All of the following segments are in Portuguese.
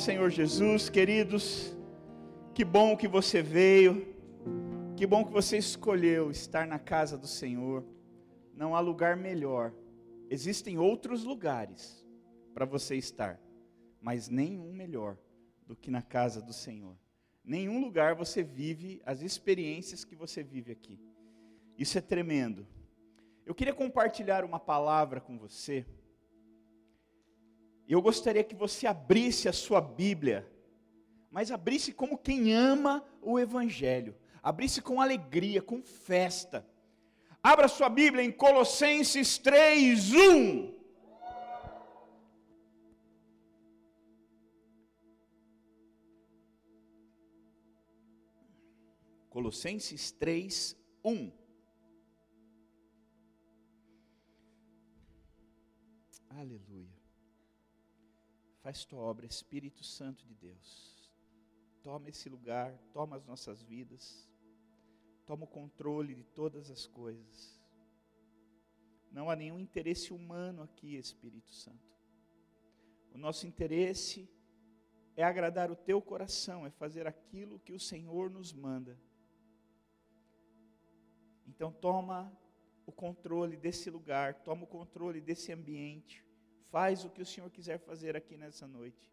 Senhor Jesus, queridos, que bom que você veio, que bom que você escolheu estar na casa do Senhor. Não há lugar melhor. Existem outros lugares para você estar, mas nenhum melhor do que na casa do Senhor. Nenhum lugar você vive as experiências que você vive aqui. Isso é tremendo. Eu queria compartilhar uma palavra com você eu gostaria que você abrisse a sua Bíblia, mas abrisse como quem ama o Evangelho, abrisse com alegria, com festa. Abra sua Bíblia em Colossenses 3, 1. Colossenses 3, 1. Aleluia. Faz tua obra, Espírito Santo de Deus. Toma esse lugar, toma as nossas vidas, toma o controle de todas as coisas. Não há nenhum interesse humano aqui, Espírito Santo. O nosso interesse é agradar o teu coração, é fazer aquilo que o Senhor nos manda. Então, toma o controle desse lugar, toma o controle desse ambiente. Faz o que o Senhor quiser fazer aqui nessa noite.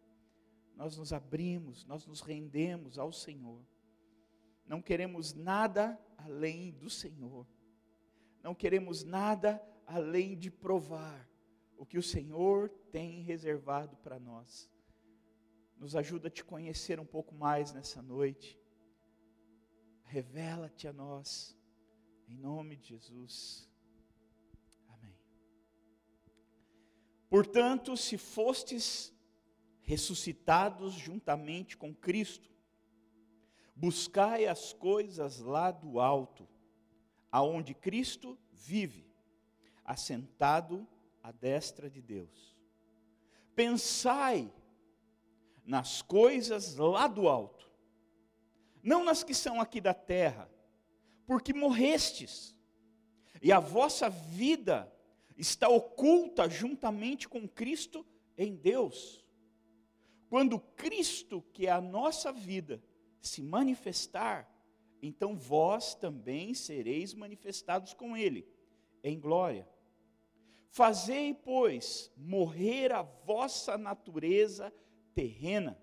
Nós nos abrimos, nós nos rendemos ao Senhor. Não queremos nada além do Senhor. Não queremos nada além de provar o que o Senhor tem reservado para nós. Nos ajuda a te conhecer um pouco mais nessa noite. Revela-te a nós, em nome de Jesus. Portanto, se fostes ressuscitados juntamente com Cristo, buscai as coisas lá do alto, aonde Cristo vive, assentado à destra de Deus. Pensai nas coisas lá do alto, não nas que são aqui da terra, porque morrestes, e a vossa vida está oculta juntamente com Cristo em Deus. Quando Cristo, que é a nossa vida, se manifestar, então vós também sereis manifestados com Ele, em glória. Fazei, pois, morrer a vossa natureza terrena,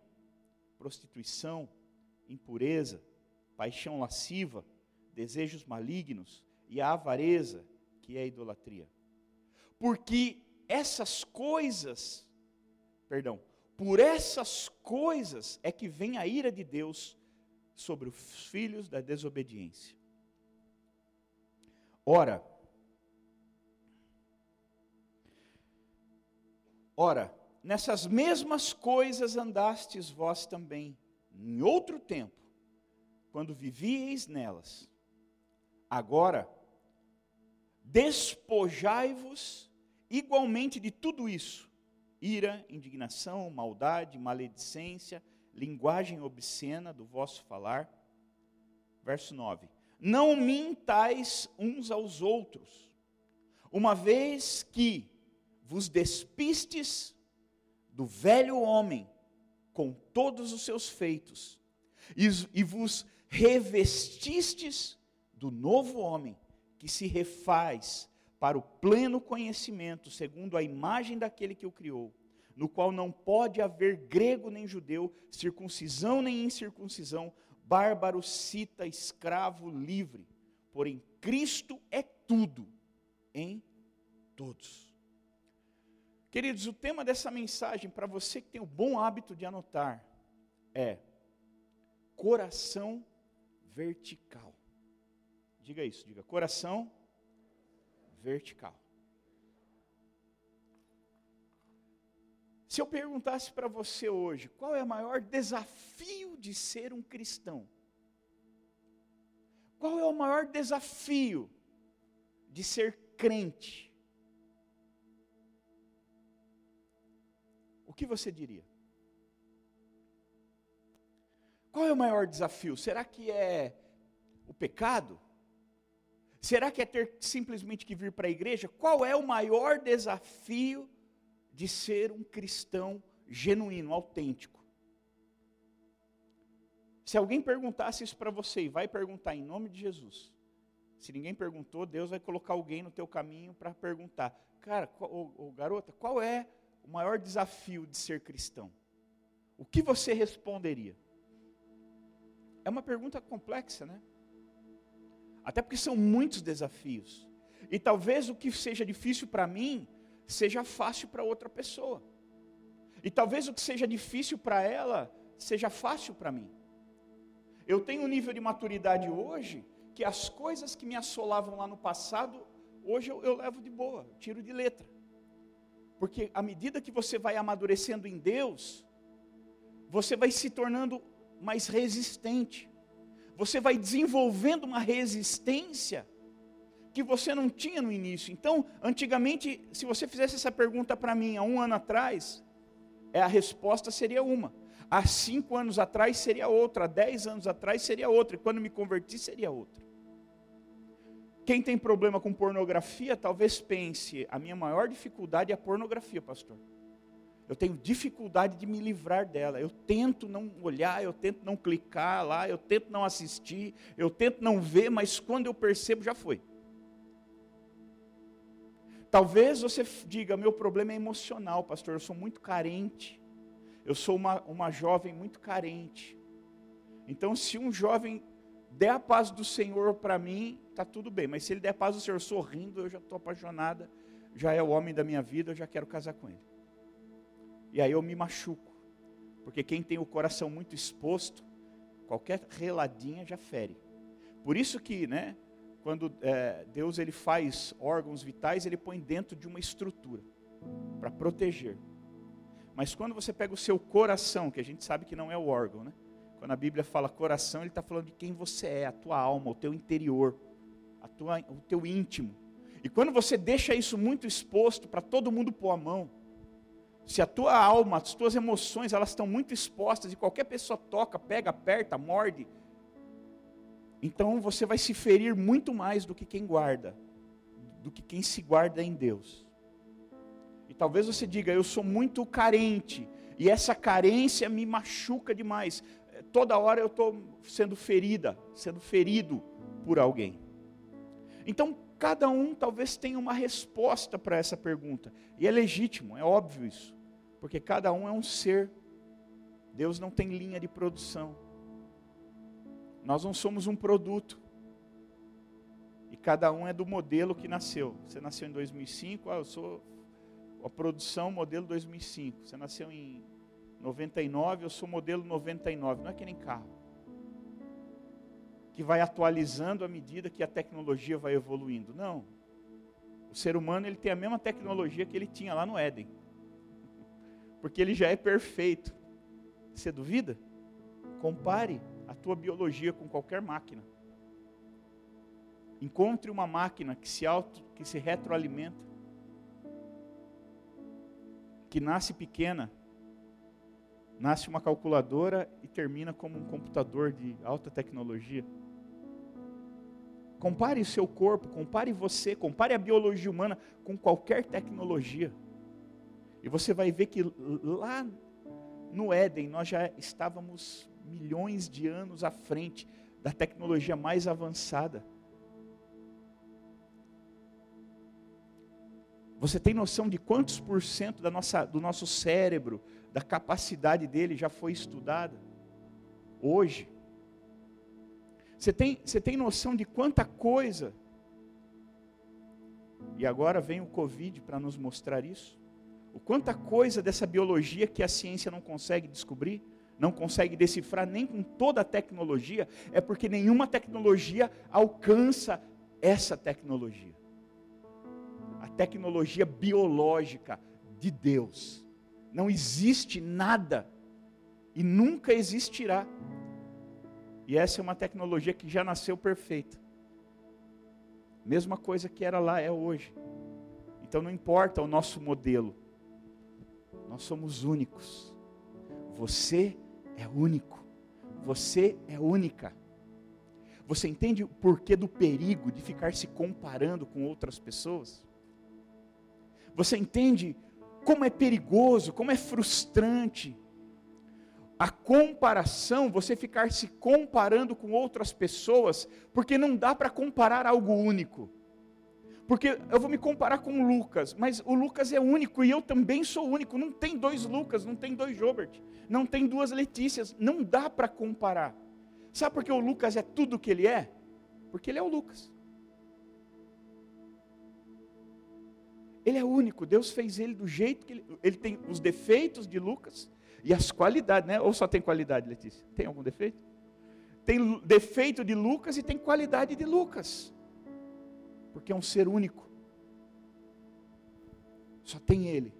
prostituição, impureza, paixão lasciva, desejos malignos e a avareza, que é a idolatria porque essas coisas, perdão, por essas coisas é que vem a ira de Deus sobre os filhos da desobediência. Ora, ora, nessas mesmas coisas andastes vós também, em outro tempo, quando vivieis nelas. Agora, despojai-vos igualmente de tudo isso: ira, indignação, maldade, maledicência, linguagem obscena do vosso falar. Verso 9: Não mintais uns aos outros, uma vez que vos despistes do velho homem com todos os seus feitos, e, e vos revestistes do novo homem que se refaz para o pleno conhecimento, segundo a imagem daquele que o criou, no qual não pode haver grego nem judeu, circuncisão nem incircuncisão, bárbaro, cita, escravo, livre. Porém, Cristo é tudo em todos. Queridos, o tema dessa mensagem, para você que tem o bom hábito de anotar, é coração vertical. Diga isso, diga coração vertical. Se eu perguntasse para você hoje, qual é o maior desafio de ser um cristão? Qual é o maior desafio de ser crente? O que você diria? Qual é o maior desafio? Será que é o pecado? Será que é ter simplesmente que vir para a igreja? Qual é o maior desafio de ser um cristão genuíno, autêntico? Se alguém perguntasse isso para você e vai perguntar em nome de Jesus, se ninguém perguntou, Deus vai colocar alguém no teu caminho para perguntar. Cara, ô, garota, qual é o maior desafio de ser cristão? O que você responderia? É uma pergunta complexa, né? Até porque são muitos desafios. E talvez o que seja difícil para mim seja fácil para outra pessoa. E talvez o que seja difícil para ela seja fácil para mim. Eu tenho um nível de maturidade hoje que as coisas que me assolavam lá no passado, hoje eu, eu levo de boa, tiro de letra. Porque à medida que você vai amadurecendo em Deus, você vai se tornando mais resistente. Você vai desenvolvendo uma resistência que você não tinha no início. Então, antigamente, se você fizesse essa pergunta para mim há um ano atrás, é, a resposta seria uma. Há cinco anos atrás seria outra, há dez anos atrás seria outra, e quando me converti seria outra. Quem tem problema com pornografia, talvez pense: a minha maior dificuldade é a pornografia, pastor. Eu tenho dificuldade de me livrar dela. Eu tento não olhar, eu tento não clicar lá, eu tento não assistir, eu tento não ver, mas quando eu percebo, já foi. Talvez você diga: meu problema é emocional, pastor. Eu sou muito carente. Eu sou uma, uma jovem muito carente. Então, se um jovem der a paz do Senhor para mim, está tudo bem. Mas se ele der a paz do Senhor sorrindo, eu já estou apaixonada, já é o homem da minha vida, eu já quero casar com ele. E aí eu me machuco. Porque quem tem o coração muito exposto, qualquer reladinha já fere. Por isso que, né, quando é, Deus ele faz órgãos vitais, ele põe dentro de uma estrutura para proteger. Mas quando você pega o seu coração, que a gente sabe que não é o órgão, né? Quando a Bíblia fala coração, ele está falando de quem você é, a tua alma, o teu interior, a tua, o teu íntimo. E quando você deixa isso muito exposto para todo mundo pôr a mão, se a tua alma, as tuas emoções, elas estão muito expostas e qualquer pessoa toca, pega, aperta, morde, então você vai se ferir muito mais do que quem guarda, do que quem se guarda em Deus. E talvez você diga, eu sou muito carente, e essa carência me machuca demais. Toda hora eu estou sendo ferida, sendo ferido por alguém. Então, cada um talvez tenha uma resposta para essa pergunta. E é legítimo, é óbvio isso. Porque cada um é um ser. Deus não tem linha de produção. Nós não somos um produto. E cada um é do modelo que nasceu. Você nasceu em 2005, ah, eu sou a produção modelo 2005. Você nasceu em 99, eu sou modelo 99. Não é que nem carro que vai atualizando à medida que a tecnologia vai evoluindo. Não. O ser humano ele tem a mesma tecnologia que ele tinha lá no Éden. Porque ele já é perfeito. Você duvida? Compare a tua biologia com qualquer máquina. Encontre uma máquina que se auto, que se retroalimenta, que nasce pequena, nasce uma calculadora e termina como um computador de alta tecnologia. Compare o seu corpo, compare você, compare a biologia humana com qualquer tecnologia. E você vai ver que lá no Éden nós já estávamos milhões de anos à frente da tecnologia mais avançada. Você tem noção de quantos por cento da nossa, do nosso cérebro, da capacidade dele já foi estudada? Hoje. Você tem, você tem noção de quanta coisa? E agora vem o Covid para nos mostrar isso. O quanta coisa dessa biologia que a ciência não consegue descobrir, não consegue decifrar nem com toda a tecnologia, é porque nenhuma tecnologia alcança essa tecnologia. A tecnologia biológica de Deus. Não existe nada e nunca existirá e essa é uma tecnologia que já nasceu perfeita. Mesma coisa que era lá é hoje. Então não importa o nosso modelo. Nós somos únicos. Você é único. Você é única. Você entende o porquê do perigo de ficar se comparando com outras pessoas? Você entende como é perigoso, como é frustrante a comparação, você ficar se comparando com outras pessoas, porque não dá para comparar algo único. Porque eu vou me comparar com Lucas, mas o Lucas é único e eu também sou único. Não tem dois Lucas, não tem dois Jobert, não tem duas Letícias, não dá para comparar. Sabe por que o Lucas é tudo o que ele é? Porque ele é o Lucas. Ele é único, Deus fez ele do jeito que ele, ele tem os defeitos de Lucas e as qualidades, né? Ou só tem qualidade, Letícia? Tem algum defeito? Tem defeito de Lucas e tem qualidade de Lucas porque é um ser único. Só tem Ele.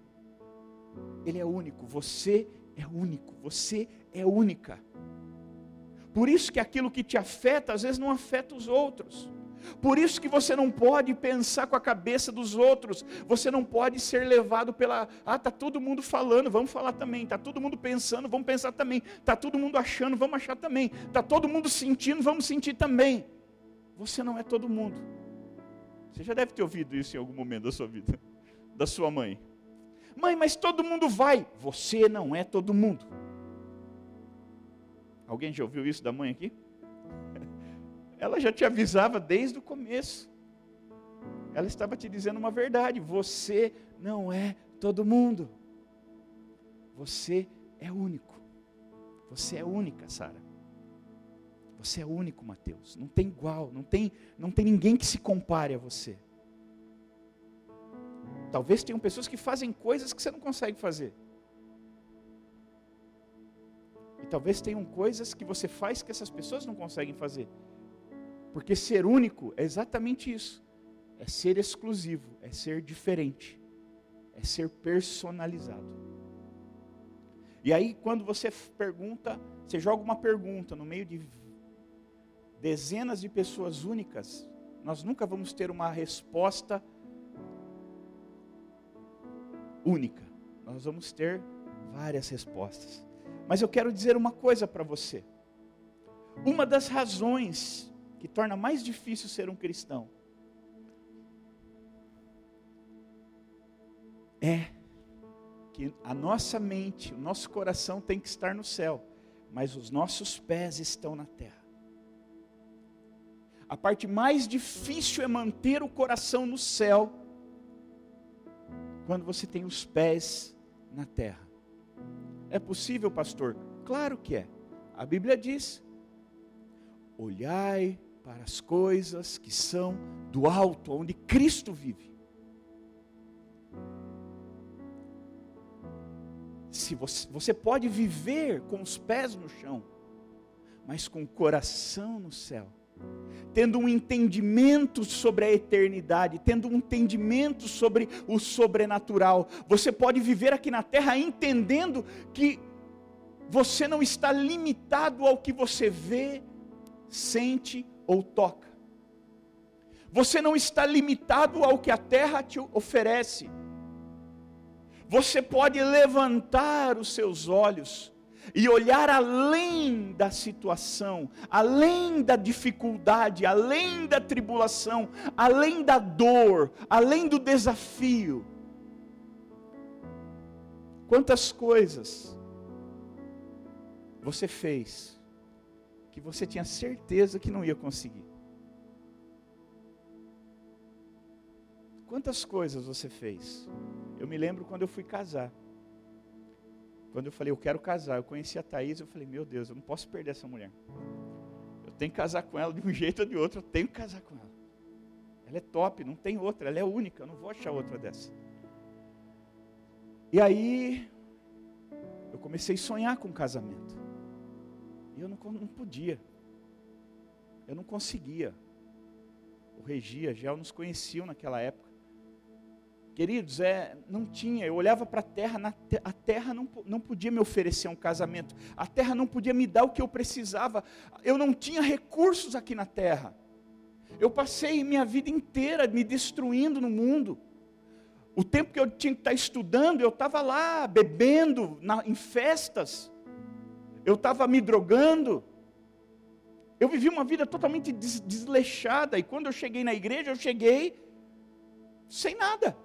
Ele é único, você é único, você é única. Por isso que aquilo que te afeta, às vezes não afeta os outros. Por isso que você não pode pensar com a cabeça dos outros. Você não pode ser levado pela, ah, tá todo mundo falando, vamos falar também. Tá todo mundo pensando, vamos pensar também. Tá todo mundo achando, vamos achar também. Tá todo mundo sentindo, vamos sentir também. Você não é todo mundo. Você já deve ter ouvido isso em algum momento da sua vida, da sua mãe. Mãe, mas todo mundo vai. Você não é todo mundo. Alguém já ouviu isso da mãe aqui? Ela já te avisava desde o começo. Ela estava te dizendo uma verdade: você não é todo mundo. Você é único. Você é única, Sara. Você é único, Mateus. Não tem igual, não tem, não tem ninguém que se compare a você. Talvez tenham pessoas que fazem coisas que você não consegue fazer. E talvez tenham coisas que você faz que essas pessoas não conseguem fazer. Porque ser único é exatamente isso. É ser exclusivo, é ser diferente, é ser personalizado. E aí, quando você pergunta, você joga uma pergunta no meio de dezenas de pessoas únicas, nós nunca vamos ter uma resposta única. Nós vamos ter várias respostas. Mas eu quero dizer uma coisa para você. Uma das razões que torna mais difícil ser um cristão é que a nossa mente, o nosso coração tem que estar no céu, mas os nossos pés estão na terra. A parte mais difícil é manter o coração no céu, quando você tem os pés na terra. É possível, pastor? Claro que é. A Bíblia diz: olhai para as coisas que são do alto, onde Cristo vive. Se você, você pode viver com os pés no chão, mas com o coração no céu tendo um entendimento sobre a eternidade, tendo um entendimento sobre o sobrenatural. Você pode viver aqui na terra entendendo que você não está limitado ao que você vê, sente ou toca. Você não está limitado ao que a terra te oferece. Você pode levantar os seus olhos e olhar além da situação, além da dificuldade, além da tribulação, além da dor, além do desafio. Quantas coisas você fez que você tinha certeza que não ia conseguir? Quantas coisas você fez? Eu me lembro quando eu fui casar. Quando eu falei, eu quero casar, eu conheci a Thaís, eu falei, meu Deus, eu não posso perder essa mulher. Eu tenho que casar com ela de um jeito ou de outro, eu tenho que casar com ela. Ela é top, não tem outra, ela é única, eu não vou achar outra dessa. E aí, eu comecei a sonhar com casamento. E eu não, não podia. Eu não conseguia. O Regia, Gel nos conheciam naquela época. Queridos, é, não tinha, eu olhava para a terra, a terra não, não podia me oferecer um casamento, a terra não podia me dar o que eu precisava, eu não tinha recursos aqui na terra. Eu passei minha vida inteira me destruindo no mundo. O tempo que eu tinha que estar estudando, eu estava lá bebendo na, em festas, eu estava me drogando. Eu vivi uma vida totalmente des, desleixada, e quando eu cheguei na igreja, eu cheguei sem nada.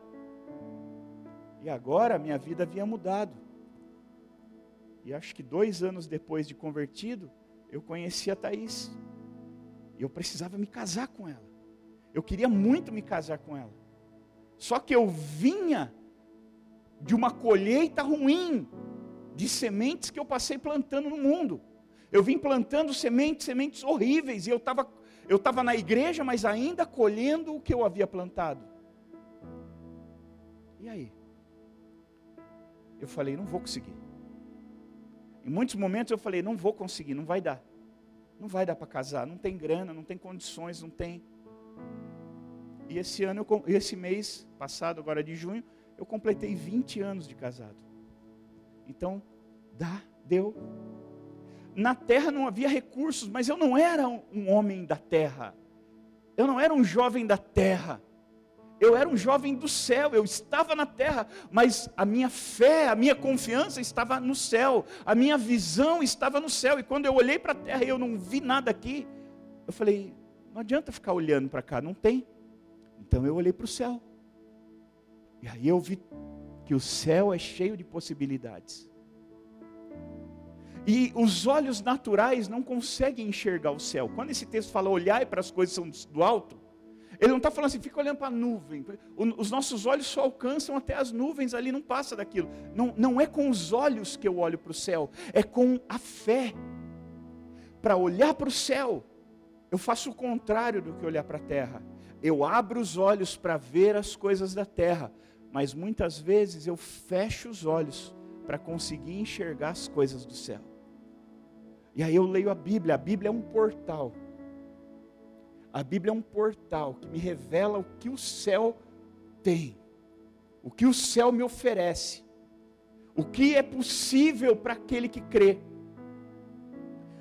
E agora minha vida havia mudado. E acho que dois anos depois de convertido, eu conheci a Thaís. E eu precisava me casar com ela. Eu queria muito me casar com ela. Só que eu vinha de uma colheita ruim, de sementes que eu passei plantando no mundo. Eu vim plantando sementes, sementes horríveis, e eu estava eu tava na igreja, mas ainda colhendo o que eu havia plantado. E aí? Eu falei, não vou conseguir. Em muitos momentos eu falei, não vou conseguir, não vai dar. Não vai dar para casar, não tem grana, não tem condições, não tem. E esse ano, eu, esse mês passado, agora de junho, eu completei 20 anos de casado. Então, dá, deu. Na terra não havia recursos, mas eu não era um homem da terra. Eu não era um jovem da terra. Eu era um jovem do céu, eu estava na terra, mas a minha fé, a minha confiança estava no céu, a minha visão estava no céu. E quando eu olhei para a terra e eu não vi nada aqui, eu falei: não adianta ficar olhando para cá, não tem. Então eu olhei para o céu. E aí eu vi que o céu é cheio de possibilidades. E os olhos naturais não conseguem enxergar o céu. Quando esse texto fala olhar para as coisas do alto, ele não está falando assim, fica olhando para a nuvem. Os nossos olhos só alcançam até as nuvens ali, não passa daquilo. Não, não é com os olhos que eu olho para o céu, é com a fé. Para olhar para o céu, eu faço o contrário do que olhar para a terra. Eu abro os olhos para ver as coisas da terra, mas muitas vezes eu fecho os olhos para conseguir enxergar as coisas do céu. E aí eu leio a Bíblia, a Bíblia é um portal a Bíblia é um portal que me revela o que o céu tem, o que o céu me oferece, o que é possível para aquele que crê.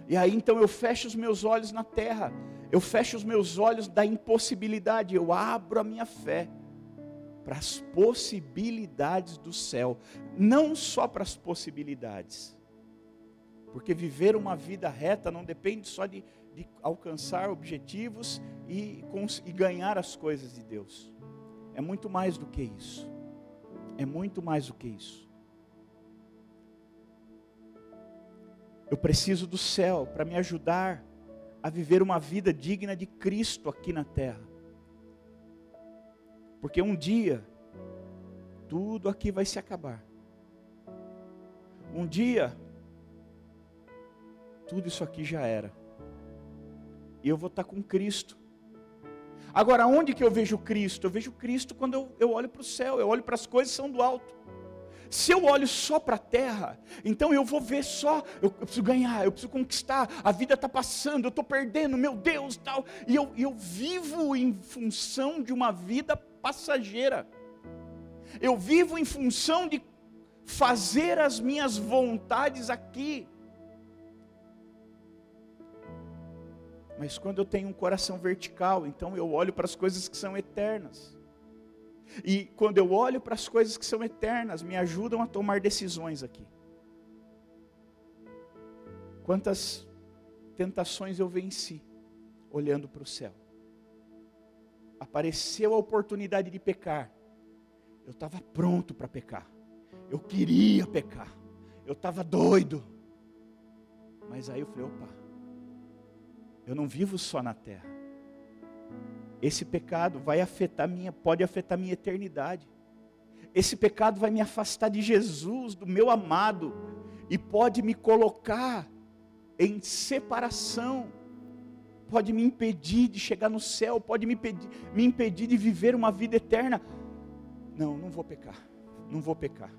E aí então eu fecho os meus olhos na terra, eu fecho os meus olhos da impossibilidade, eu abro a minha fé para as possibilidades do céu, não só para as possibilidades, porque viver uma vida reta não depende só de de alcançar objetivos e, e ganhar as coisas de Deus. É muito mais do que isso. É muito mais do que isso. Eu preciso do céu para me ajudar a viver uma vida digna de Cristo aqui na terra. Porque um dia, tudo aqui vai se acabar. Um dia, tudo isso aqui já era e eu vou estar com Cristo. Agora, onde que eu vejo Cristo? Eu vejo Cristo quando eu, eu olho para o céu, eu olho para as coisas que são do alto. Se eu olho só para a terra, então eu vou ver só, eu, eu, preciso ganhar, eu preciso conquistar, a vida está passando, eu estou perdendo, meu Deus, tal. E eu, eu vivo em função de uma vida passageira. Eu vivo em função de fazer as minhas vontades aqui. Mas quando eu tenho um coração vertical, então eu olho para as coisas que são eternas. E quando eu olho para as coisas que são eternas, me ajudam a tomar decisões aqui. Quantas tentações eu venci olhando para o céu. Apareceu a oportunidade de pecar. Eu estava pronto para pecar. Eu queria pecar. Eu estava doido. Mas aí eu falei: opa, eu não vivo só na terra. Esse pecado vai afetar minha, pode afetar minha eternidade. Esse pecado vai me afastar de Jesus, do meu amado, e pode me colocar em separação, pode me impedir de chegar no céu, pode me, impedir, me impedir de viver uma vida eterna. Não, não vou pecar, não vou pecar.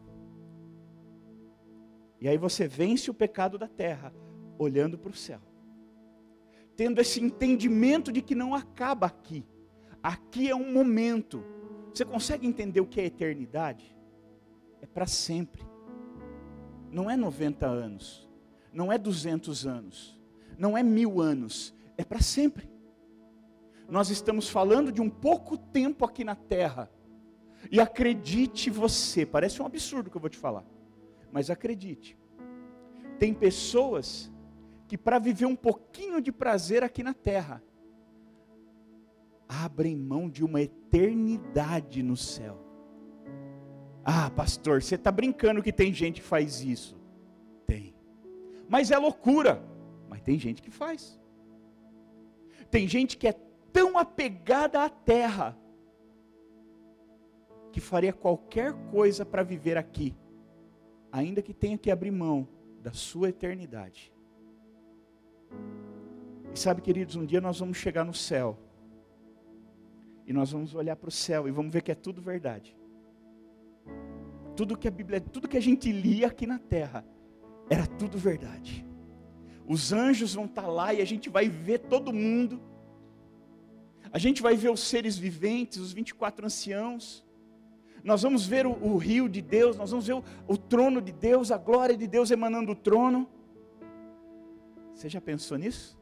E aí você vence o pecado da terra, olhando para o céu tendo esse entendimento de que não acaba aqui. Aqui é um momento. Você consegue entender o que é eternidade? É para sempre. Não é 90 anos, não é 200 anos, não é mil anos, é para sempre. Nós estamos falando de um pouco tempo aqui na terra. E acredite você, parece um absurdo que eu vou te falar, mas acredite. Tem pessoas que para viver um pouquinho de prazer aqui na terra, abrem mão de uma eternidade no céu. Ah, pastor, você está brincando que tem gente que faz isso? Tem. mas é loucura. Mas tem gente que faz. Tem gente que é tão apegada à terra que faria qualquer coisa para viver aqui, ainda que tenha que abrir mão da sua eternidade. E sabe, queridos, um dia nós vamos chegar no céu. E nós vamos olhar para o céu e vamos ver que é tudo verdade. Tudo que a Bíblia, tudo que a gente lia aqui na terra, era tudo verdade. Os anjos vão estar tá lá e a gente vai ver todo mundo. A gente vai ver os seres viventes, os 24 anciãos. Nós vamos ver o, o rio de Deus, nós vamos ver o, o trono de Deus, a glória de Deus emanando do trono. Você já pensou nisso?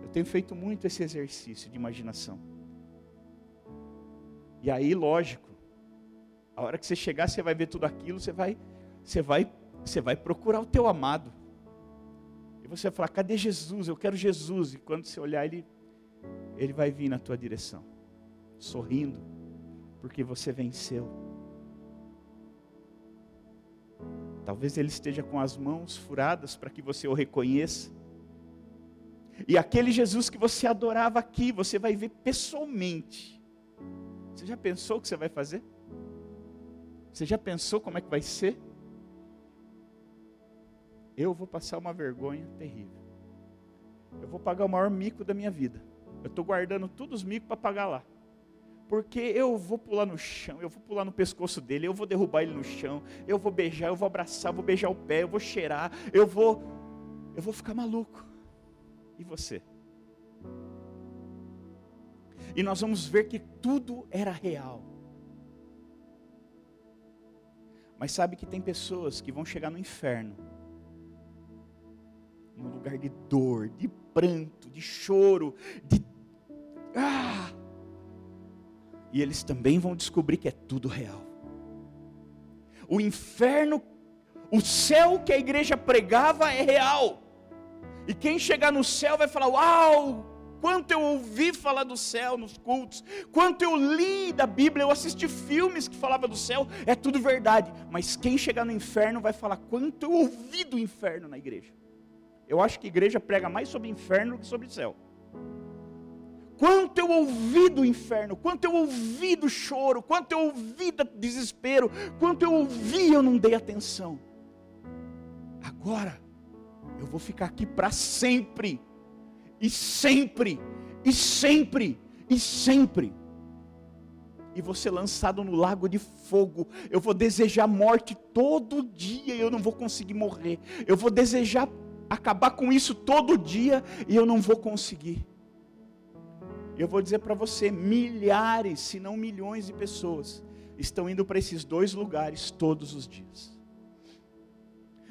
Eu tenho feito muito esse exercício de imaginação. E aí, lógico, a hora que você chegar, você vai ver tudo aquilo, você vai, você vai, você vai procurar o teu amado. E você vai falar: "Cadê Jesus? Eu quero Jesus". E quando você olhar, ele ele vai vir na tua direção, sorrindo, porque você venceu. Talvez ele esteja com as mãos furadas para que você o reconheça. E aquele Jesus que você adorava aqui, você vai ver pessoalmente. Você já pensou o que você vai fazer? Você já pensou como é que vai ser? Eu vou passar uma vergonha terrível. Eu vou pagar o maior mico da minha vida. Eu estou guardando todos os micos para pagar lá. Porque eu vou pular no chão, eu vou pular no pescoço dele, eu vou derrubar ele no chão, eu vou beijar, eu vou abraçar, eu vou beijar o pé, eu vou cheirar, eu vou. Eu vou ficar maluco. E você? E nós vamos ver que tudo era real. Mas sabe que tem pessoas que vão chegar no inferno, num lugar de dor, de pranto, de choro, de. Ah! E eles também vão descobrir que é tudo real. O inferno, o céu que a igreja pregava é real. E quem chegar no céu vai falar: Uau, quanto eu ouvi falar do céu nos cultos, quanto eu li da Bíblia, eu assisti filmes que falavam do céu, é tudo verdade. Mas quem chegar no inferno vai falar: Quanto eu ouvi do inferno na igreja. Eu acho que a igreja prega mais sobre inferno do que sobre céu. Quanto eu ouvi do inferno, quanto eu ouvi do choro, quanto eu ouvi do desespero, quanto eu ouvi, eu não dei atenção. Agora, eu vou ficar aqui para sempre, e sempre, e sempre, e sempre. E ser lançado no lago de fogo. Eu vou desejar morte todo dia e eu não vou conseguir morrer. Eu vou desejar acabar com isso todo dia e eu não vou conseguir. Eu vou dizer para você: milhares, se não milhões de pessoas estão indo para esses dois lugares todos os dias.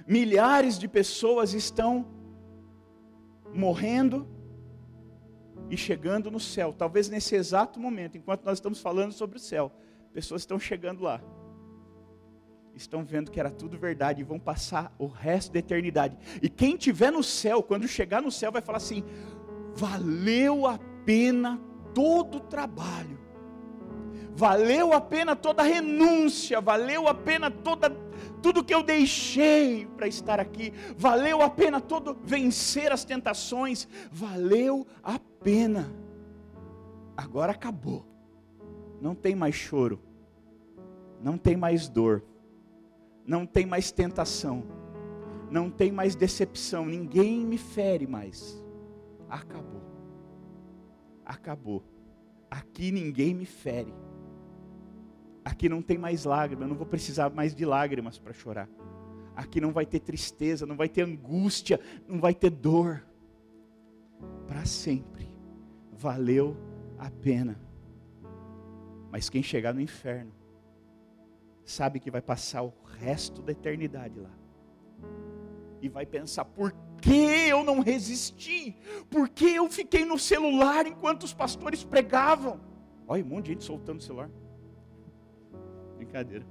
Milhares de pessoas estão morrendo e chegando no céu. Talvez nesse exato momento, enquanto nós estamos falando sobre o céu, pessoas estão chegando lá estão vendo que era tudo verdade e vão passar o resto da eternidade. E quem tiver no céu, quando chegar no céu, vai falar assim: valeu a pena todo o trabalho, valeu a pena toda a renúncia, valeu a pena toda tudo que eu deixei para estar aqui, valeu a pena todo vencer as tentações, valeu a pena. Agora acabou. Não tem mais choro. Não tem mais dor não tem mais tentação, não tem mais decepção, ninguém me fere mais. Acabou. Acabou. Aqui ninguém me fere. Aqui não tem mais lágrimas, eu não vou precisar mais de lágrimas para chorar. Aqui não vai ter tristeza, não vai ter angústia, não vai ter dor. Para sempre. Valeu a pena. Mas quem chegar no inferno, sabe que vai passar o resto da eternidade lá. E vai pensar: por que eu não resisti? Por que eu fiquei no celular enquanto os pastores pregavam? Olha, um monte de gente soltando o celular. Brincadeira.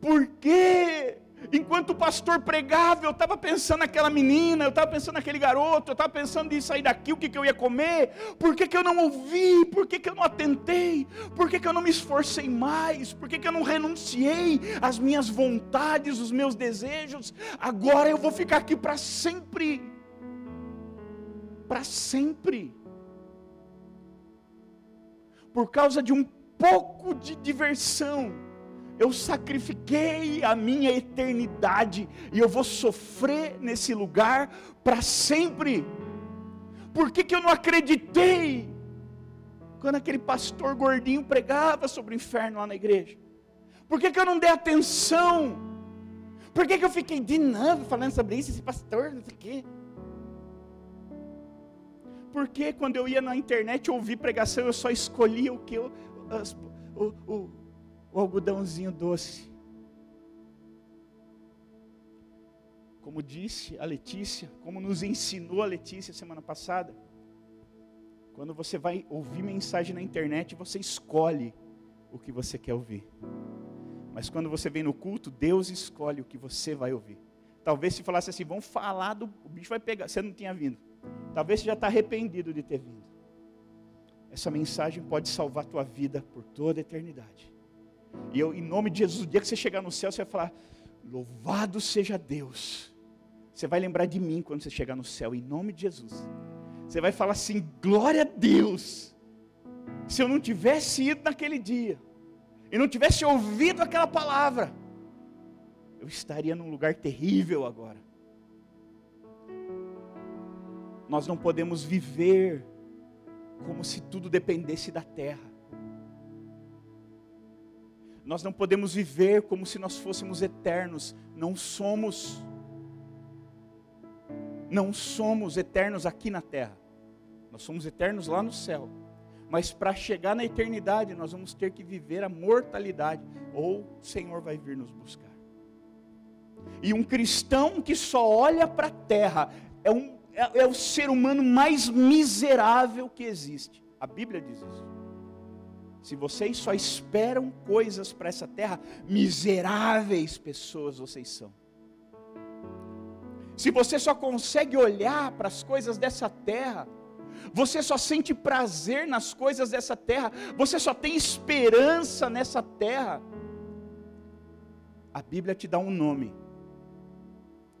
Por que Enquanto o pastor pregava, eu estava pensando naquela menina, eu estava pensando naquele garoto, eu estava pensando em sair daqui, o que, que eu ia comer, por que, que eu não ouvi, por que, que eu não atentei, por que, que eu não me esforcei mais, por que, que eu não renunciei às minhas vontades, os meus desejos, agora eu vou ficar aqui para sempre. Para sempre. Por causa de um pouco de diversão eu sacrifiquei a minha eternidade e eu vou sofrer nesse lugar para sempre. Por que, que eu não acreditei quando aquele pastor gordinho pregava sobre o inferno lá na igreja? Por que, que eu não dei atenção? Por que, que eu fiquei de novo falando sobre isso, esse pastor, não sei o quê? Porque quando eu ia na internet ouvir pregação, eu só escolhia o que eu, as, o, o, o algodãozinho doce. Como disse a Letícia, como nos ensinou a Letícia semana passada, quando você vai ouvir mensagem na internet, você escolhe o que você quer ouvir. Mas quando você vem no culto, Deus escolhe o que você vai ouvir. Talvez se falasse assim, vamos falar do. O bicho vai pegar. Você não tinha vindo. Talvez você já está arrependido de ter vindo. Essa mensagem pode salvar a tua vida por toda a eternidade. E eu, em nome de Jesus, o dia que você chegar no céu, você vai falar: Louvado seja Deus. Você vai lembrar de mim quando você chegar no céu, em nome de Jesus. Você vai falar assim: Glória a Deus. Se eu não tivesse ido naquele dia, e não tivesse ouvido aquela palavra, eu estaria num lugar terrível agora. Nós não podemos viver como se tudo dependesse da terra. Nós não podemos viver como se nós fôssemos eternos, não somos. Não somos eternos aqui na terra. Nós somos eternos lá no céu. Mas para chegar na eternidade, nós vamos ter que viver a mortalidade, ou o Senhor vai vir nos buscar. E um cristão que só olha para a terra é, um, é, é o ser humano mais miserável que existe. A Bíblia diz isso. Se vocês só esperam coisas para essa terra, miseráveis pessoas vocês são. Se você só consegue olhar para as coisas dessa terra, você só sente prazer nas coisas dessa terra, você só tem esperança nessa terra. A Bíblia te dá um nome,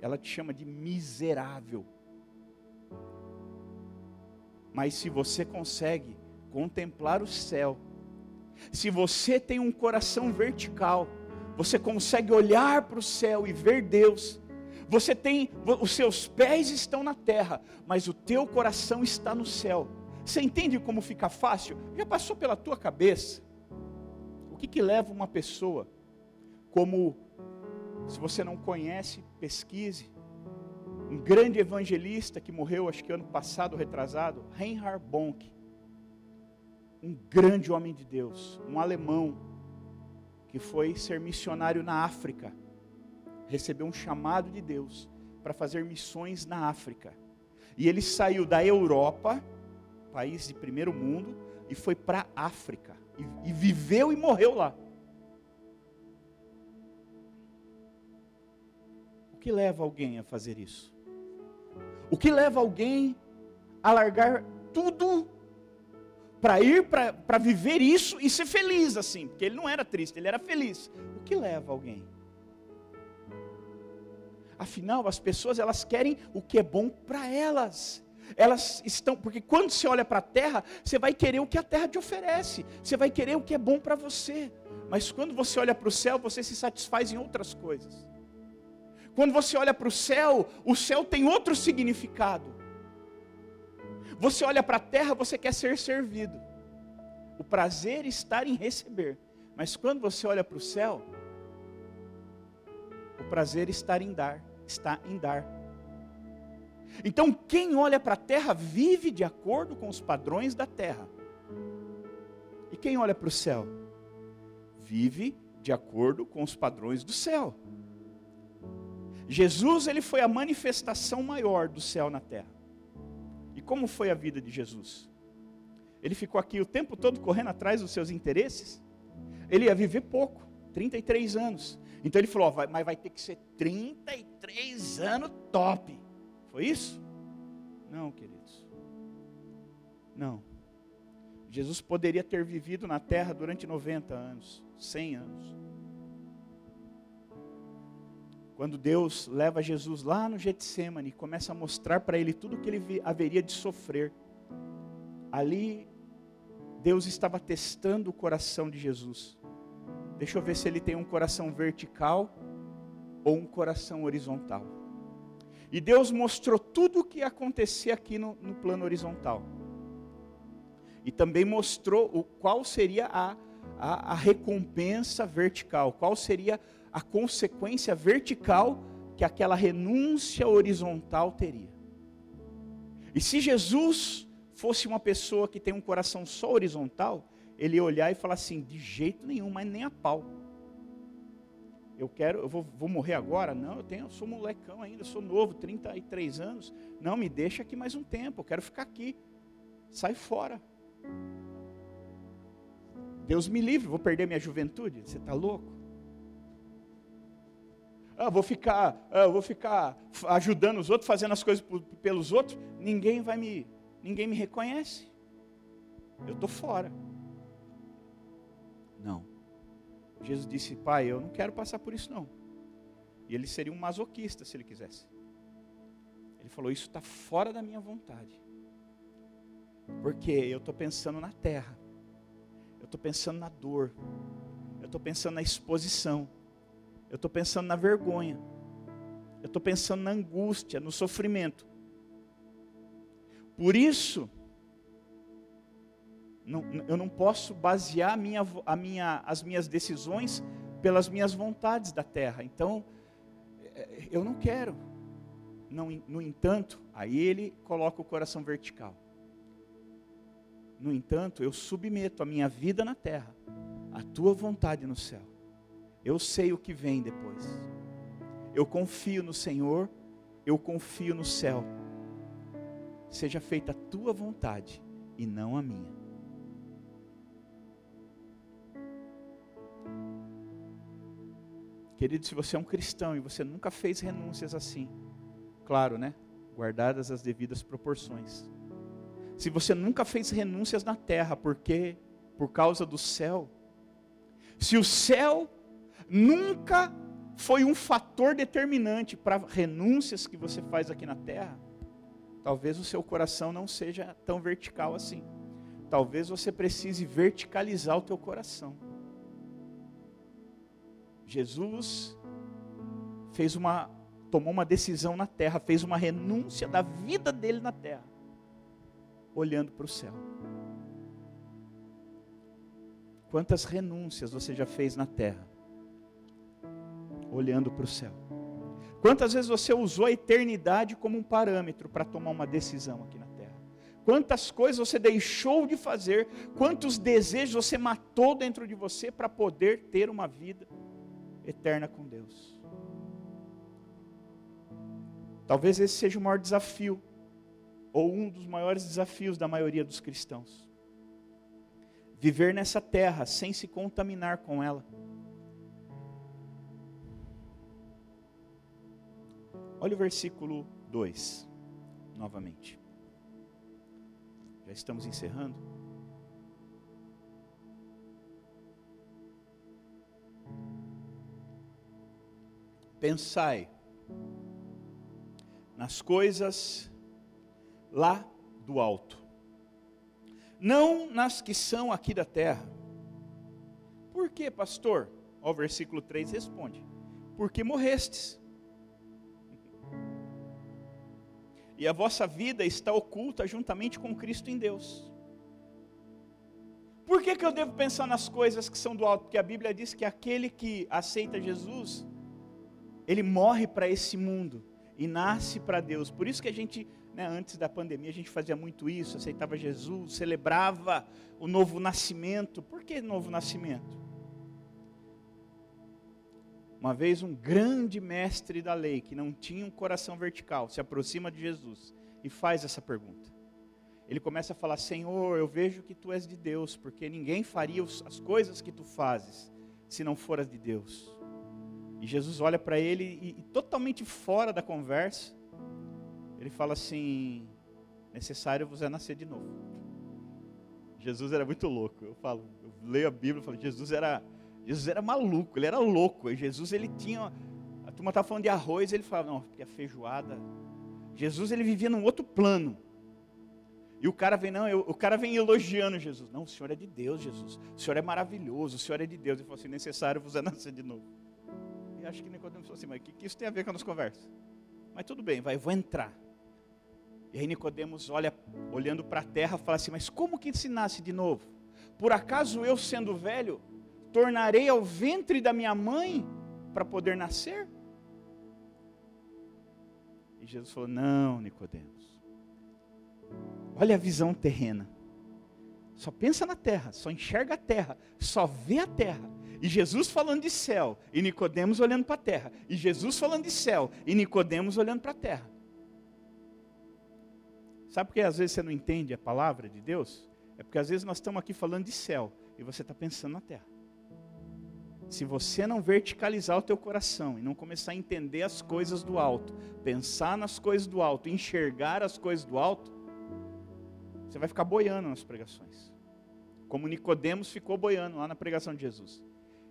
ela te chama de miserável. Mas se você consegue contemplar o céu, se você tem um coração vertical, você consegue olhar para o céu e ver Deus. Você tem, os seus pés estão na terra, mas o teu coração está no céu. Você entende como fica fácil? Já passou pela tua cabeça? O que, que leva uma pessoa, como, se você não conhece, pesquise, um grande evangelista que morreu, acho que ano passado, retrasado, Reinhard Bonk um grande homem de Deus, um alemão, que foi ser missionário na África, recebeu um chamado de Deus para fazer missões na África. E ele saiu da Europa, país de primeiro mundo, e foi para a África. E, e viveu e morreu lá. O que leva alguém a fazer isso? O que leva alguém a largar tudo para ir para viver isso e ser feliz assim, porque ele não era triste, ele era feliz. O que leva alguém? Afinal, as pessoas elas querem o que é bom para elas. Elas estão, porque quando você olha para a terra, você vai querer o que a terra te oferece, você vai querer o que é bom para você. Mas quando você olha para o céu, você se satisfaz em outras coisas. Quando você olha para o céu, o céu tem outro significado. Você olha para a terra, você quer ser servido. O prazer está em receber. Mas quando você olha para o céu, o prazer está em dar, está em dar. Então, quem olha para a terra vive de acordo com os padrões da terra. E quem olha para o céu vive de acordo com os padrões do céu. Jesus, ele foi a manifestação maior do céu na terra. Como foi a vida de Jesus? Ele ficou aqui o tempo todo correndo atrás dos seus interesses? Ele ia viver pouco, 33 anos. Então ele falou: ó, vai, mas vai ter que ser 33 anos top. Foi isso? Não, queridos. Não. Jesus poderia ter vivido na terra durante 90 anos, 100 anos. Quando Deus leva Jesus lá no Getsemane e começa a mostrar para ele tudo o que ele haveria de sofrer, ali Deus estava testando o coração de Jesus. Deixa eu ver se ele tem um coração vertical ou um coração horizontal. E Deus mostrou tudo o que ia acontecer aqui no, no plano horizontal. E também mostrou o, qual seria a, a, a recompensa vertical, qual seria a consequência vertical que aquela renúncia horizontal teria. E se Jesus fosse uma pessoa que tem um coração só horizontal, ele ia olhar e falar assim: de jeito nenhum, mas nem a pau. Eu quero, eu vou, vou morrer agora? Não, eu tenho, eu sou molecão ainda, sou novo, 33 anos. Não, me deixa aqui mais um tempo, eu quero ficar aqui. Sai fora. Deus me livre, vou perder minha juventude. Você está louco? Ah, vou ficar, ah, vou ficar ajudando os outros, fazendo as coisas pelos outros. Ninguém vai me, ninguém me reconhece. Eu estou fora. Não. Jesus disse, pai, eu não quero passar por isso não. E ele seria um masoquista se ele quisesse. Ele falou, isso está fora da minha vontade. Porque eu estou pensando na terra, eu estou pensando na dor, eu estou pensando na exposição, eu estou pensando na vergonha, eu estou pensando na angústia, no sofrimento. Por isso, não, eu não posso basear a minha, a minha, as minhas decisões pelas minhas vontades da terra. Então, é, eu não quero. Não, no entanto, aí ele coloca o coração vertical. No entanto, eu submeto a minha vida na terra, a tua vontade no céu. Eu sei o que vem depois. Eu confio no Senhor, eu confio no céu. Seja feita a tua vontade e não a minha. Querido, se você é um cristão e você nunca fez renúncias assim, claro, né? Guardadas as devidas proporções se você nunca fez renúncias na terra, porque por causa do céu, se o céu nunca foi um fator determinante para renúncias que você faz aqui na terra, talvez o seu coração não seja tão vertical assim. Talvez você precise verticalizar o teu coração. Jesus fez uma tomou uma decisão na terra, fez uma renúncia da vida dele na terra olhando para o céu. Quantas renúncias você já fez na terra, olhando para o céu? Quantas vezes você usou a eternidade como um parâmetro para tomar uma decisão aqui na terra? Quantas coisas você deixou de fazer? Quantos desejos você matou dentro de você para poder ter uma vida eterna com Deus? Talvez esse seja o maior desafio ou um dos maiores desafios da maioria dos cristãos. Viver nessa terra sem se contaminar com ela. Olha o versículo 2, novamente. Já estamos encerrando. Pensai nas coisas lá do alto, não nas que são aqui da terra. Por que, pastor? O versículo 3 responde: Porque morrestes. E a vossa vida está oculta juntamente com Cristo em Deus. Por que, que eu devo pensar nas coisas que são do alto? Porque a Bíblia diz que aquele que aceita Jesus, ele morre para esse mundo e nasce para Deus. Por isso que a gente né, antes da pandemia a gente fazia muito isso, aceitava Jesus, celebrava o novo nascimento. Por que novo nascimento? Uma vez um grande mestre da lei, que não tinha um coração vertical, se aproxima de Jesus e faz essa pergunta. Ele começa a falar: Senhor, eu vejo que tu és de Deus, porque ninguém faria as coisas que tu fazes se não foras de Deus. E Jesus olha para ele e, e, totalmente fora da conversa, ele fala assim: necessário você é nascer de novo. Jesus era muito louco. Eu falo, eu leio a Bíblia e falo, Jesus era, Jesus era maluco, ele era louco. E Jesus ele tinha, a turma estava falando de arroz, ele falava, não, porque a feijoada. Jesus ele vivia num outro plano. E o cara vem, não, eu, o cara vem elogiando Jesus. Não, o Senhor é de Deus, Jesus. O Senhor é maravilhoso, o Senhor é de Deus. Ele falou assim, necessário você nascer de novo. E acho que Nicodemos falou assim, mas o que, que isso tem a ver com a nossa conversa? Mas tudo bem, vai, vou entrar. E aí Nicodemos olha, olhando para a terra, fala assim: Mas como que se nasce de novo? Por acaso eu, sendo velho, tornarei ao ventre da minha mãe para poder nascer? E Jesus falou: Não, Nicodemos. Olha a visão terrena. Só pensa na terra, só enxerga a terra, só vê a terra. E Jesus falando de céu, e Nicodemos olhando para a terra. E Jesus falando de céu, e Nicodemos olhando para a terra. Sabe por que às vezes você não entende a palavra de Deus? É porque às vezes nós estamos aqui falando de céu e você está pensando na terra. Se você não verticalizar o teu coração e não começar a entender as coisas do alto, pensar nas coisas do alto, enxergar as coisas do alto, você vai ficar boiando nas pregações. Como Nicodemos ficou boiando lá na pregação de Jesus.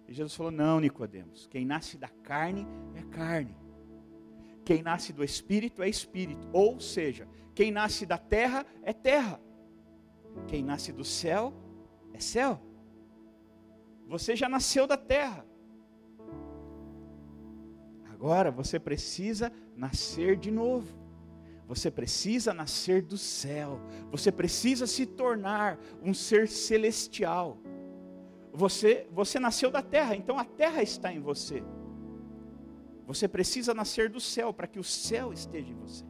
E Jesus falou: "Não, Nicodemos, quem nasce da carne é carne. Quem nasce do espírito é espírito, ou seja, quem nasce da terra é terra. Quem nasce do céu é céu. Você já nasceu da terra. Agora você precisa nascer de novo. Você precisa nascer do céu. Você precisa se tornar um ser celestial. Você, você nasceu da terra, então a terra está em você. Você precisa nascer do céu para que o céu esteja em você.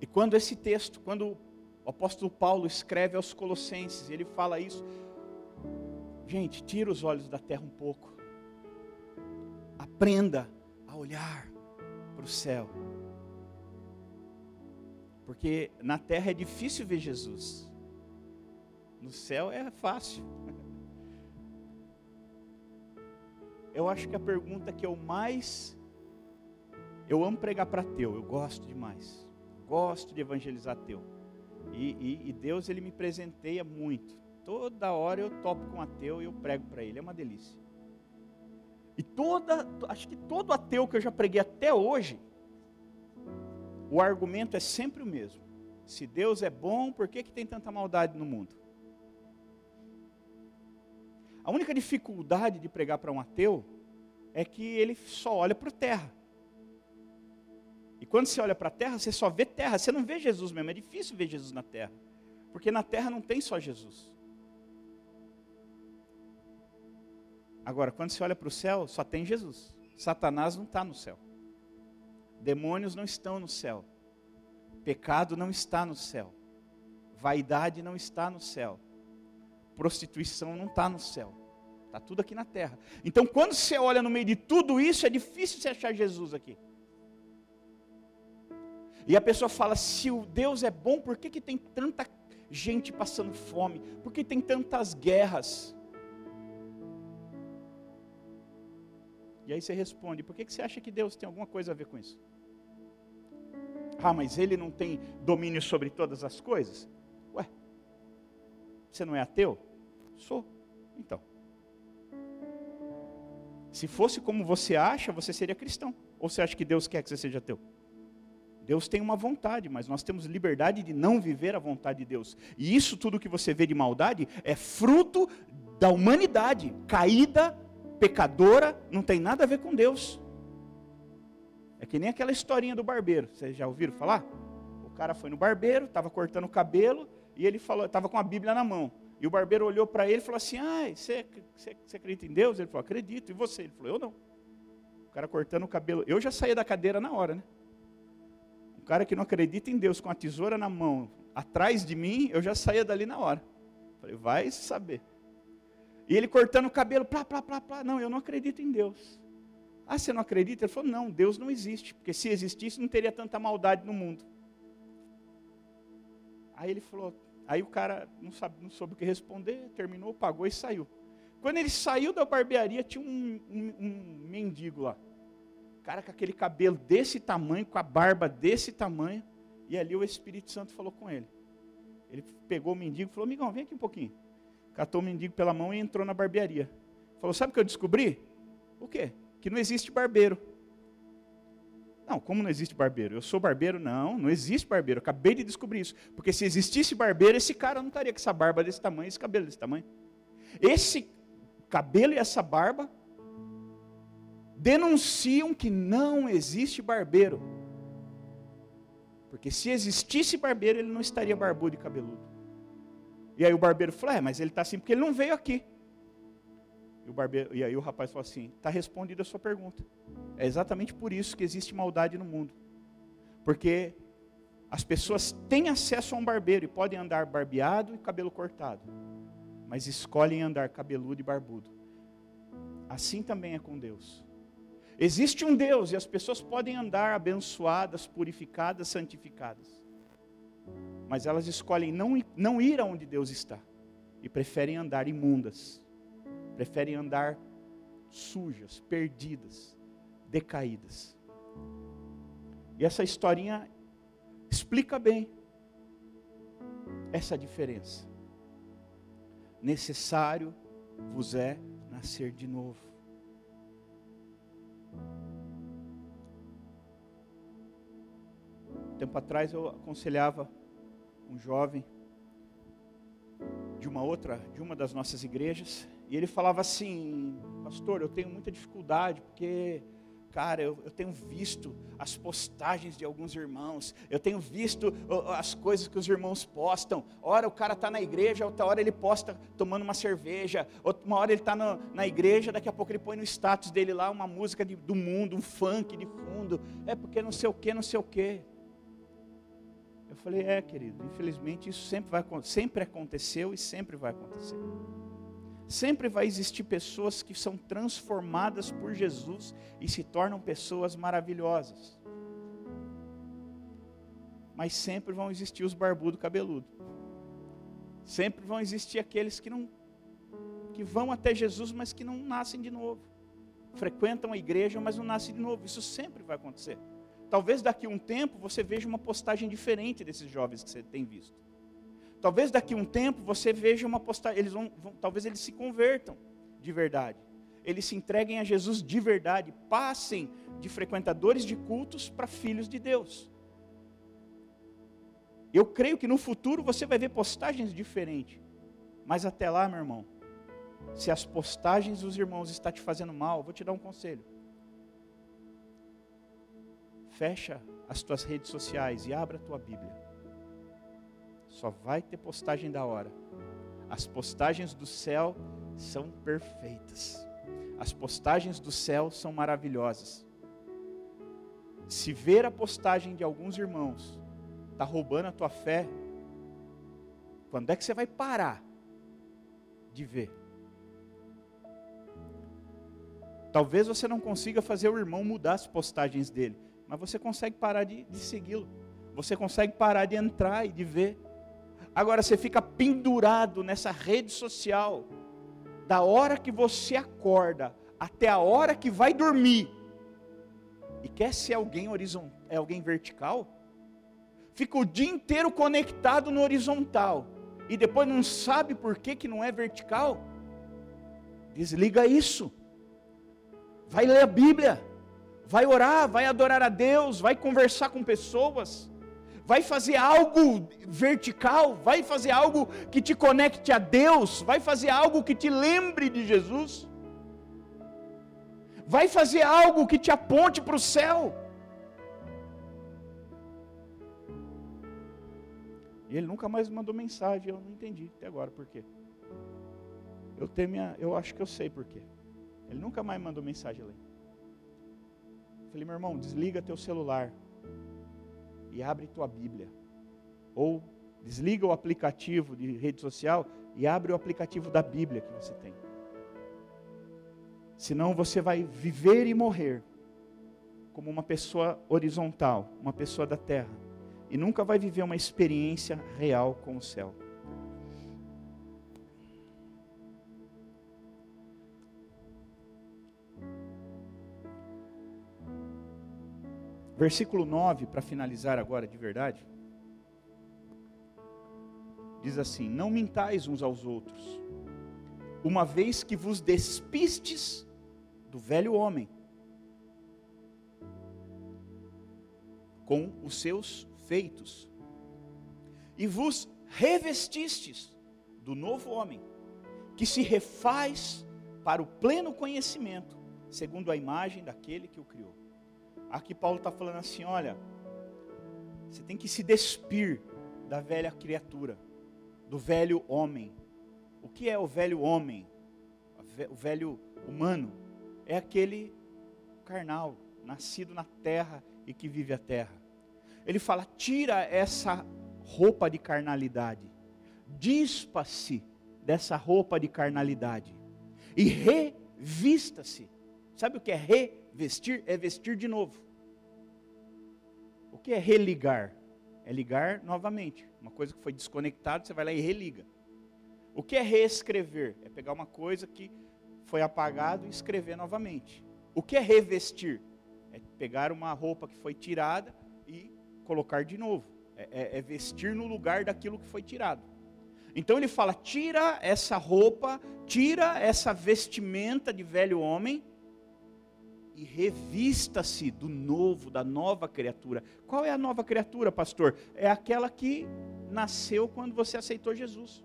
E quando esse texto, quando o apóstolo Paulo escreve aos Colossenses, ele fala isso, gente, tira os olhos da terra um pouco, aprenda a olhar para o céu, porque na terra é difícil ver Jesus, no céu é fácil. Eu acho que a pergunta que eu mais. Eu amo pregar para teu, eu gosto demais gosto de evangelizar ateu. E, e, e, Deus ele me presenteia muito. Toda hora eu topo com um ateu e eu prego para ele. É uma delícia. E toda, acho que todo ateu que eu já preguei até hoje, o argumento é sempre o mesmo. Se Deus é bom, por que, que tem tanta maldade no mundo? A única dificuldade de pregar para um ateu é que ele só olha para a terra. Quando você olha para a terra, você só vê terra, você não vê Jesus mesmo. É difícil ver Jesus na terra, porque na terra não tem só Jesus. Agora, quando você olha para o céu, só tem Jesus. Satanás não está no céu. Demônios não estão no céu. Pecado não está no céu. Vaidade não está no céu. Prostituição não está no céu. Está tudo aqui na terra. Então, quando você olha no meio de tudo isso, é difícil você achar Jesus aqui. E a pessoa fala: se o Deus é bom, por que, que tem tanta gente passando fome? Por que tem tantas guerras? E aí você responde: por que, que você acha que Deus tem alguma coisa a ver com isso? Ah, mas ele não tem domínio sobre todas as coisas? Ué, você não é ateu? Sou. Então. Se fosse como você acha, você seria cristão. Ou você acha que Deus quer que você seja ateu? Deus tem uma vontade, mas nós temos liberdade de não viver a vontade de Deus. E isso tudo que você vê de maldade é fruto da humanidade caída, pecadora, não tem nada a ver com Deus. É que nem aquela historinha do barbeiro. Vocês já ouviram falar? O cara foi no barbeiro, estava cortando o cabelo e ele falou, estava com a Bíblia na mão. E o barbeiro olhou para ele e falou assim: Ah, você, você, você acredita em Deus? Ele falou: Acredito. E você? Ele falou: Eu não. O cara cortando o cabelo. Eu já saía da cadeira na hora, né? Cara que não acredita em Deus com a tesoura na mão, atrás de mim, eu já saía dali na hora. Falei, vai saber. E ele cortando o cabelo, plá, plá, plá, plá. Não, eu não acredito em Deus. Ah, você não acredita? Ele falou, não, Deus não existe. Porque se existisse, não teria tanta maldade no mundo. Aí ele falou, aí o cara não, sabe, não soube o que responder, terminou, pagou e saiu. Quando ele saiu da barbearia, tinha um, um, um mendigo lá. Cara com aquele cabelo desse tamanho, com a barba desse tamanho. E ali o Espírito Santo falou com ele. Ele pegou o mendigo e falou: Amigão, vem aqui um pouquinho. Catou o mendigo pela mão e entrou na barbearia. Falou: Sabe o que eu descobri? O quê? Que não existe barbeiro. Não, como não existe barbeiro? Eu sou barbeiro? Não, não existe barbeiro. Acabei de descobrir isso. Porque se existisse barbeiro, esse cara não estaria com essa barba desse tamanho, esse cabelo desse tamanho. Esse cabelo e essa barba denunciam que não existe barbeiro. Porque se existisse barbeiro, ele não estaria barbudo e cabeludo. E aí o barbeiro falou: É, mas ele está assim porque ele não veio aqui. E, o barbeiro, e aí o rapaz falou assim: Está respondida a sua pergunta. É exatamente por isso que existe maldade no mundo. Porque as pessoas têm acesso a um barbeiro e podem andar barbeado e cabelo cortado, mas escolhem andar cabeludo e barbudo. Assim também é com Deus. Existe um Deus e as pessoas podem andar abençoadas, purificadas, santificadas. Mas elas escolhem não, não ir aonde Deus está e preferem andar imundas, preferem andar sujas, perdidas, decaídas. E essa historinha explica bem essa diferença. Necessário vos é nascer de novo. Tempo atrás eu aconselhava um jovem de uma outra, de uma das nossas igrejas, e ele falava assim: Pastor, eu tenho muita dificuldade, porque, cara, eu, eu tenho visto as postagens de alguns irmãos, eu tenho visto as coisas que os irmãos postam. Ora o cara está na igreja, outra hora ele posta tomando uma cerveja, uma hora ele está na igreja, daqui a pouco ele põe no status dele lá uma música de, do mundo, um funk de fundo. É porque não sei o que, não sei o que. Eu falei, é, querido, infelizmente isso sempre, vai, sempre aconteceu e sempre vai acontecer. Sempre vai existir pessoas que são transformadas por Jesus e se tornam pessoas maravilhosas. Mas sempre vão existir os barbudos cabeludos. Sempre vão existir aqueles que não que vão até Jesus, mas que não nascem de novo. Frequentam a igreja, mas não nascem de novo. Isso sempre vai acontecer. Talvez daqui a um tempo você veja uma postagem diferente desses jovens que você tem visto. Talvez daqui a um tempo você veja uma postagem, eles vão, vão, talvez eles se convertam de verdade. Eles se entreguem a Jesus de verdade, passem de frequentadores de cultos para filhos de Deus. Eu creio que no futuro você vai ver postagens diferentes. Mas até lá, meu irmão, se as postagens dos irmãos estão te fazendo mal, vou te dar um conselho. Fecha as tuas redes sociais e abra a tua Bíblia. Só vai ter postagem da hora. As postagens do céu são perfeitas. As postagens do céu são maravilhosas. Se ver a postagem de alguns irmãos está roubando a tua fé, quando é que você vai parar de ver? Talvez você não consiga fazer o irmão mudar as postagens dele, mas você consegue parar de, de segui-lo. Você consegue parar de entrar e de ver. Agora você fica pendurado nessa rede social, da hora que você acorda até a hora que vai dormir, e quer ser alguém horizontal, é alguém vertical? Fica o dia inteiro conectado no horizontal, e depois não sabe por que, que não é vertical? Desliga isso. Vai ler a Bíblia, vai orar, vai adorar a Deus, vai conversar com pessoas vai fazer algo vertical, vai fazer algo que te conecte a Deus, vai fazer algo que te lembre de Jesus, vai fazer algo que te aponte para o céu. E ele nunca mais mandou mensagem, eu não entendi até agora por quê. Eu tenho minha, eu acho que eu sei por quê. Ele nunca mais mandou mensagem ali. Falei, meu irmão, desliga teu celular e abre tua Bíblia. Ou desliga o aplicativo de rede social e abre o aplicativo da Bíblia que você tem. Senão você vai viver e morrer como uma pessoa horizontal, uma pessoa da terra, e nunca vai viver uma experiência real com o céu. Versículo 9, para finalizar agora de verdade. Diz assim: Não mintais uns aos outros, uma vez que vos despistes do velho homem, com os seus feitos, e vos revestistes do novo homem, que se refaz para o pleno conhecimento, segundo a imagem daquele que o criou. Aqui Paulo está falando assim: olha, você tem que se despir da velha criatura, do velho homem. O que é o velho homem? O velho humano? É aquele carnal, nascido na terra e que vive a terra. Ele fala: tira essa roupa de carnalidade, dispa-se dessa roupa de carnalidade e revista-se. Sabe o que é revestir? É vestir de novo. O que é religar? É ligar novamente. Uma coisa que foi desconectada, você vai lá e religa. O que é reescrever? É pegar uma coisa que foi apagada e escrever novamente. O que é revestir? É pegar uma roupa que foi tirada e colocar de novo. É, é, é, vestir no lugar daquilo que foi tirado. Então ele fala: tira essa roupa, tira essa vestimenta de velho homem e revista-se do novo, da nova criatura. Qual é a nova criatura, pastor? É aquela que nasceu quando você aceitou Jesus.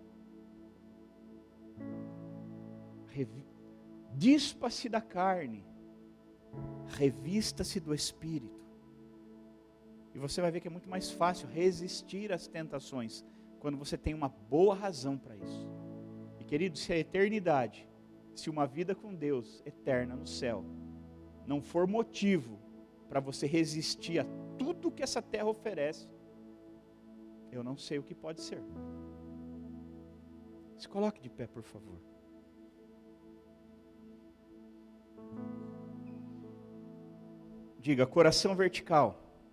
Dispa-se da carne, revista-se do espírito. E você vai ver que é muito mais fácil resistir às tentações quando você tem uma boa razão para isso. E querido, se a eternidade, se uma vida com Deus eterna no céu, não for motivo para você resistir a tudo que essa terra oferece, eu não sei o que pode ser. Se coloque de pé, por favor. Diga, coração vertical.